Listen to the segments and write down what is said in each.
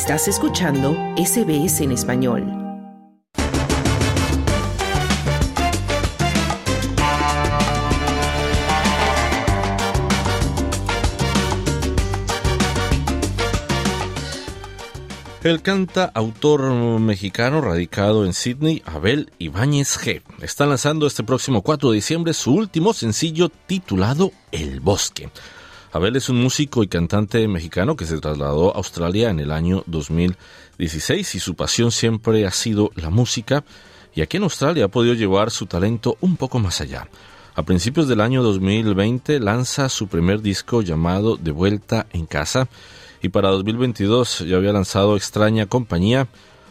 Estás escuchando SBS en español. El canta autor mexicano radicado en Sydney, Abel Ibáñez G. Está lanzando este próximo 4 de diciembre su último sencillo titulado El Bosque. Abel es un músico y cantante mexicano que se trasladó a Australia en el año 2016 y su pasión siempre ha sido la música y aquí en Australia ha podido llevar su talento un poco más allá. A principios del año 2020 lanza su primer disco llamado De vuelta en casa y para 2022 ya había lanzado Extraña Compañía.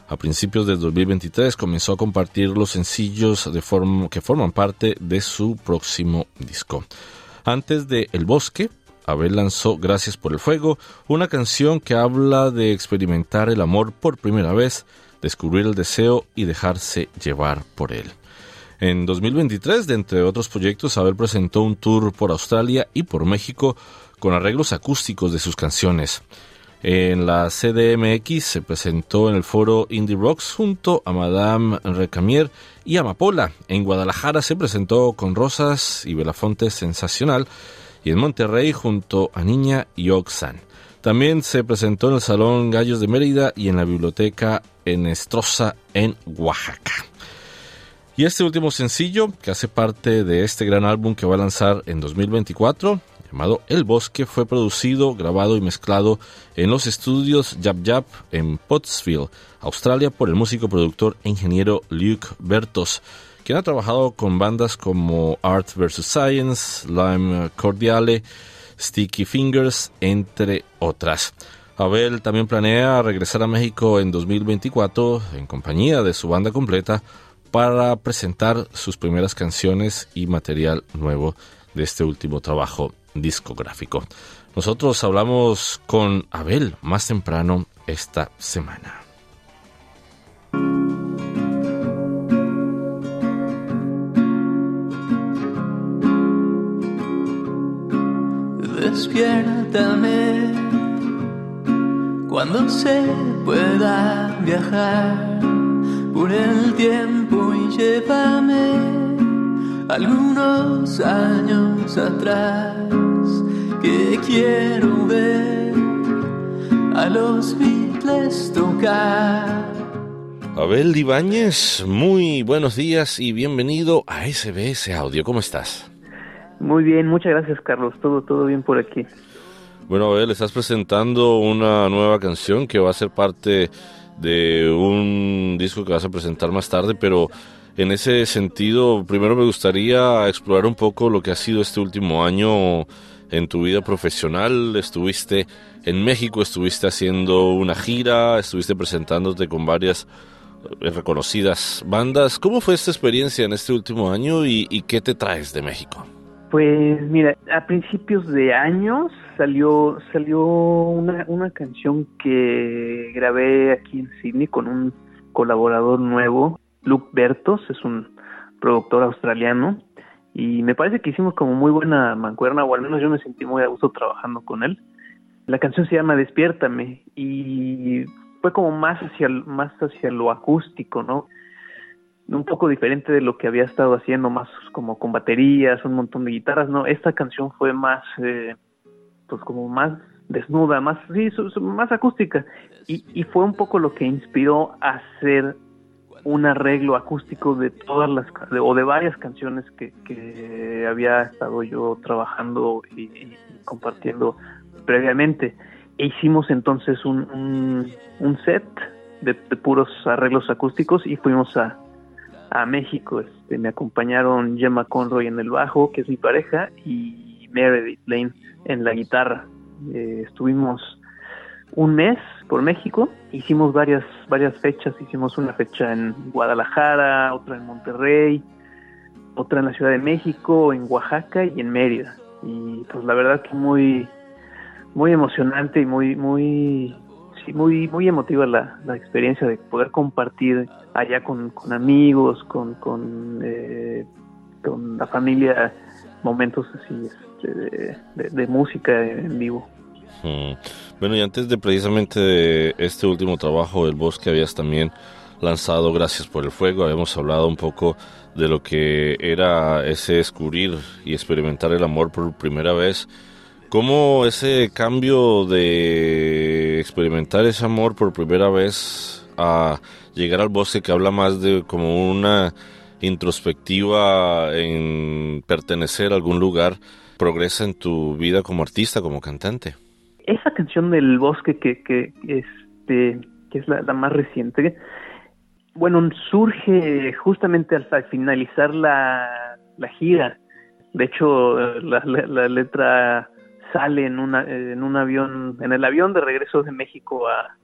A principios del 2023 comenzó a compartir los sencillos de que forman parte de su próximo disco. Antes de El Bosque, Abel lanzó Gracias por el Fuego, una canción que habla de experimentar el amor por primera vez, descubrir el deseo y dejarse llevar por él. En 2023, de entre otros proyectos, Abel presentó un tour por Australia y por México con arreglos acústicos de sus canciones. En la CDMX se presentó en el foro Indie Rocks junto a Madame Recamier y Amapola. En Guadalajara se presentó con Rosas y Belafonte Sensacional y en Monterrey junto a Niña y Oxan. También se presentó en el Salón Gallos de Mérida y en la Biblioteca Enestrosa en Oaxaca. Y este último sencillo, que hace parte de este gran álbum que va a lanzar en 2024, llamado El Bosque, fue producido, grabado y mezclado en los estudios Yap Yap en Pottsville, Australia, por el músico, productor e ingeniero Luke Bertos quien ha trabajado con bandas como Art vs. Science, Lime Cordiale, Sticky Fingers, entre otras. Abel también planea regresar a México en 2024 en compañía de su banda completa para presentar sus primeras canciones y material nuevo de este último trabajo discográfico. Nosotros hablamos con Abel más temprano esta semana. Despiértame cuando se pueda viajar por el tiempo y llévame algunos años atrás que quiero ver a los Beatles tocar. Abel Ibáñez, muy buenos días y bienvenido a SBS Audio. ¿Cómo estás? Muy bien, muchas gracias Carlos, todo, todo bien por aquí. Bueno, a ver, estás presentando una nueva canción que va a ser parte de un disco que vas a presentar más tarde, pero en ese sentido, primero me gustaría explorar un poco lo que ha sido este último año en tu vida profesional. Estuviste en México, estuviste haciendo una gira, estuviste presentándote con varias eh, reconocidas bandas. ¿Cómo fue esta experiencia en este último año y, y qué te traes de México? Pues mira, a principios de años salió salió una, una canción que grabé aquí en Sydney con un colaborador nuevo, Luke Bertos, es un productor australiano y me parece que hicimos como muy buena mancuerna o al menos yo me sentí muy a gusto trabajando con él. La canción se llama Despiértame y fue como más hacia más hacia lo acústico, ¿no? Un poco diferente de lo que había estado haciendo, más como con baterías, un montón de guitarras, ¿no? Esta canción fue más, eh, pues como más desnuda, más, sí, más acústica. Y, y fue un poco lo que inspiró a hacer un arreglo acústico de todas las, o de varias canciones que, que había estado yo trabajando y, compartiendo previamente. E hicimos entonces un, un, set de puros arreglos acústicos y fuimos a, a México. Este, me acompañaron Gemma Conroy en el bajo, que es mi pareja, y Meredith Lane en la guitarra. Eh, estuvimos un mes por México, hicimos varias, varias fechas, hicimos una fecha en Guadalajara, otra en Monterrey, otra en la Ciudad de México, en Oaxaca y en Mérida. Y pues la verdad que muy, muy emocionante y muy, muy muy, muy emotiva la, la experiencia de poder compartir allá con, amigos, con, con, eh, con la familia, momentos así este, de, música en vivo. Mm. Bueno, y antes de precisamente de este último trabajo, El Bosque, habías también lanzado Gracias por el Fuego. Habíamos hablado un poco de lo que era ese descubrir y experimentar el amor por primera vez. ¿Cómo ese cambio de experimentar ese amor por primera vez a llegar al bosque que habla más de como una introspectiva en pertenecer a algún lugar progresa en tu vida como artista, como cantante? Esa canción del bosque que, que, este, que es la, más reciente, bueno, surge justamente al, finalizar la, la, gira. De hecho, la, la, letra sale en, una, en un avión, en el avión de regreso de México a,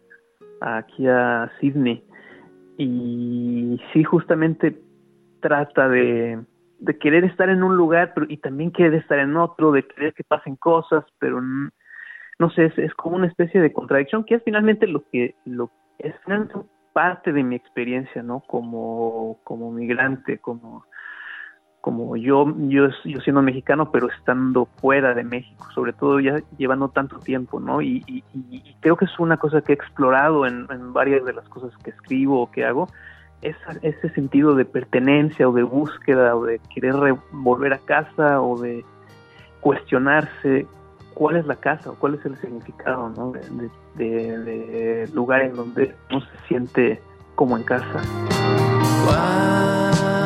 aquí a Sydney. Y sí, justamente trata de, de querer estar en un lugar pero, y también querer estar en otro, de querer que pasen cosas, pero no sé, es, es como una especie de contradicción que es finalmente lo que lo es parte de mi experiencia, ¿no? Como como migrante, como como yo yo yo siendo mexicano, pero estando fuera de México, sobre todo ya llevando tanto tiempo, ¿no? Y, y, y creo que es una cosa que he explorado en, en varias de las cosas que escribo o que hago, ese sentido de pertenencia o de búsqueda o de querer volver a casa o de cuestionarse cuál es la casa o cuál es el significado ¿no? de, de, lugar en donde uno se siente como en casa. Cuando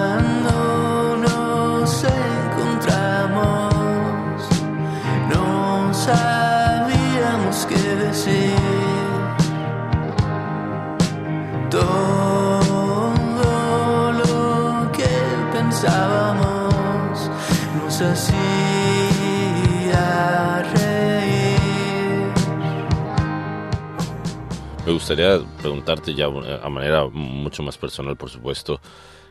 Me gustaría preguntarte ya a manera mucho más personal, por supuesto,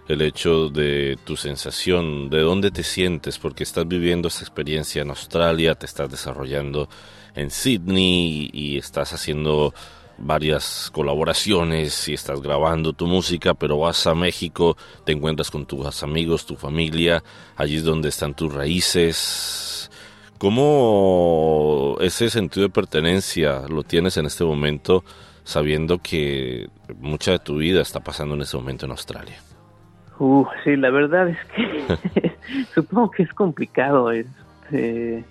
el hecho de tu sensación, de dónde te sientes, porque estás viviendo esta experiencia en Australia, te estás desarrollando en Sydney y estás haciendo varias colaboraciones y estás grabando tu música, pero vas a México, te encuentras con tus amigos, tu familia, allí es donde están tus raíces. ¿Cómo ese sentido de pertenencia lo tienes en este momento? sabiendo que mucha de tu vida está pasando en ese momento en Australia? Uh, sí, la verdad es que supongo que es complicado. Es, este,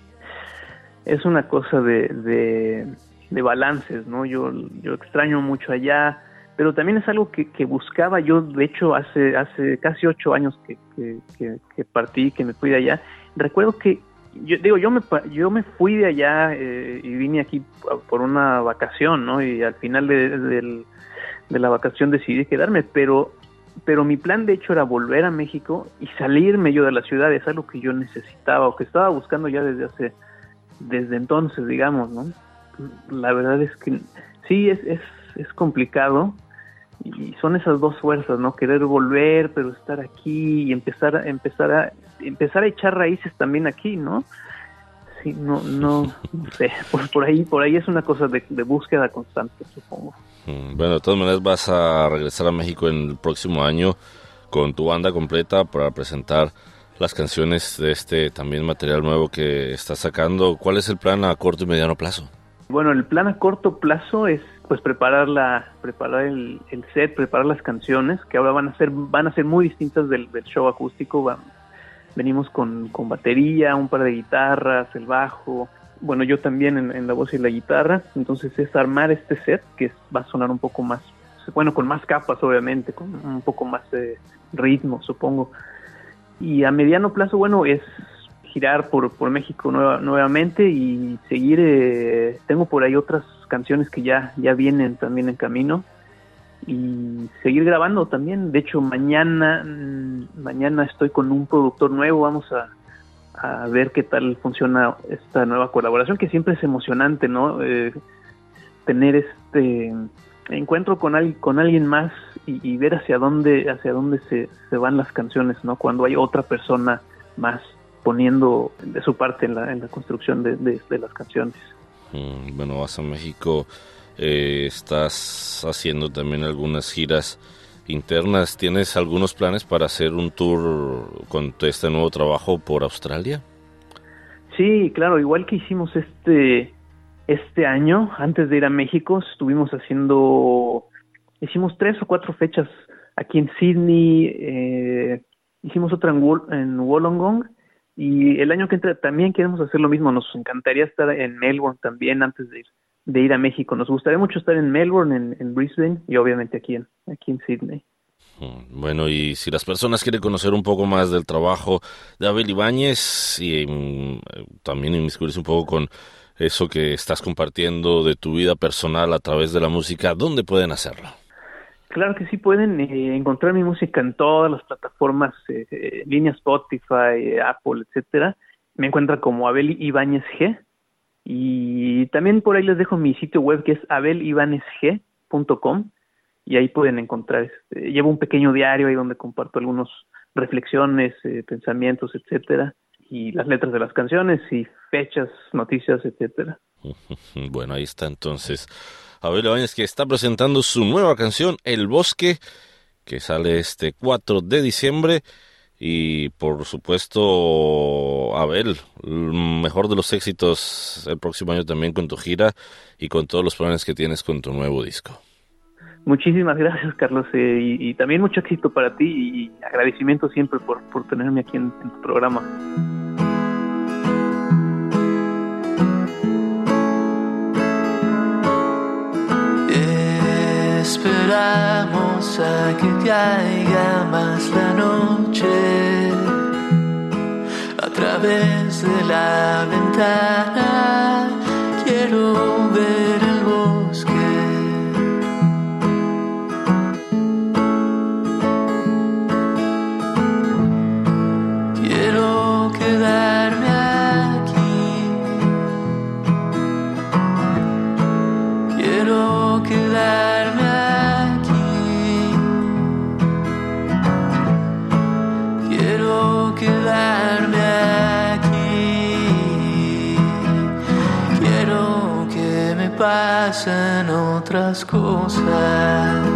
es una cosa de, balances, ¿no? Yo, yo extraño mucho allá, pero también es algo que, que buscaba. Yo, de hecho, hace, hace casi ocho años que, que, que partí, que me fui de allá. Recuerdo que yo digo, yo me, yo me fui de allá eh, y vine aquí por una vacación, ¿no? Y al final de, la vacación decidí quedarme, pero, pero mi plan de hecho era volver a México y salirme yo de la ciudad, es algo que yo necesitaba o que estaba buscando ya desde hace, desde entonces, digamos, ¿no? La verdad es que sí, es, es, es complicado, y son esas dos fuerzas, ¿no? Querer volver, pero estar aquí y empezar a empezar a empezar a echar raíces también aquí, ¿no? Sí, no, no, sé, por, ahí, por ahí es una cosa de, búsqueda constante, supongo. Mm, bueno, de todas maneras vas a regresar a México en el próximo año con tu banda completa para presentar las canciones de este también material nuevo que estás sacando. ¿Cuál es el plan a corto y mediano plazo? Bueno, el plan a corto plazo es pues preparar la, preparar el, set, preparar las canciones que ahora van a ser van a ser muy distintas del, show acústico. venimos con, con, batería, un par de guitarras, el bajo. Bueno, yo también en, la voz y la guitarra. Entonces es armar este set que va a sonar un poco más, bueno, con más capas obviamente, con un poco más de ritmo, supongo. Y a mediano plazo, bueno, es girar por, por México nuevamente y seguir. Eh, tengo por ahí otras canciones que ya, ya vienen también en camino y seguir grabando también. De hecho, mañana, mm, mañana estoy con un productor nuevo. Vamos a, a ver qué tal funciona esta nueva colaboración, que siempre es emocionante, ¿no? Eh, tener este encuentro con, alguien con alguien más y, ver hacia dónde hacia dónde se, se van las canciones, ¿no? Cuando hay otra persona más poniendo de su parte en la, en la construcción de, de, las canciones. Mm, bueno, vas a México, eh, estás haciendo también algunas giras internas. ¿Tienes algunos planes para hacer un tour con este nuevo trabajo por Australia? Sí, claro, igual que hicimos este este año, antes de ir a México, estuvimos haciendo, hicimos tres o cuatro fechas aquí en Sydney, eh, hicimos otra en, en Wollongong y el año que entra también queremos hacer lo mismo. Nos encantaría estar en Melbourne también antes de ir, de ir a México. Nos gustaría mucho estar en Melbourne, en, en Brisbane y obviamente aquí en, aquí en Sydney. Mm, bueno, y si las personas quieren conocer un poco más del trabajo de Abel Ibáñez y mm, también inmiscuirse un poco con eso que estás compartiendo de tu vida personal a través de la música, ¿dónde pueden hacerlo? Claro que sí, pueden eh, encontrar mi música en todas las plataformas, eh, eh línea Spotify, eh, Apple, etcétera. Me encuentran como Abel Ibáñez G. Y también por ahí les dejo mi sitio web que es abelibanezg.com y ahí pueden encontrar, este, llevo un pequeño diario ahí donde comparto algunas reflexiones, pensamientos, etcétera, y las letras de las canciones y fechas, noticias, etcétera. Bueno, ahí está entonces Abel Ibáñez que está presentando su nueva canción El Bosque que sale este 4 de diciembre y por supuesto Abel, mejor de los éxitos el próximo año también con tu gira y con todos los planes que tienes con tu nuevo disco. Muchísimas gracias, Carlos, eh, y, también mucho éxito para ti y agradecimiento siempre por, por tenerme aquí en tu programa. Esperamos a que caiga más la noche a través de la ventana. Quiero ver el bosque. Quiero quedarme aquí. Quiero quedarme pasen otras cosas.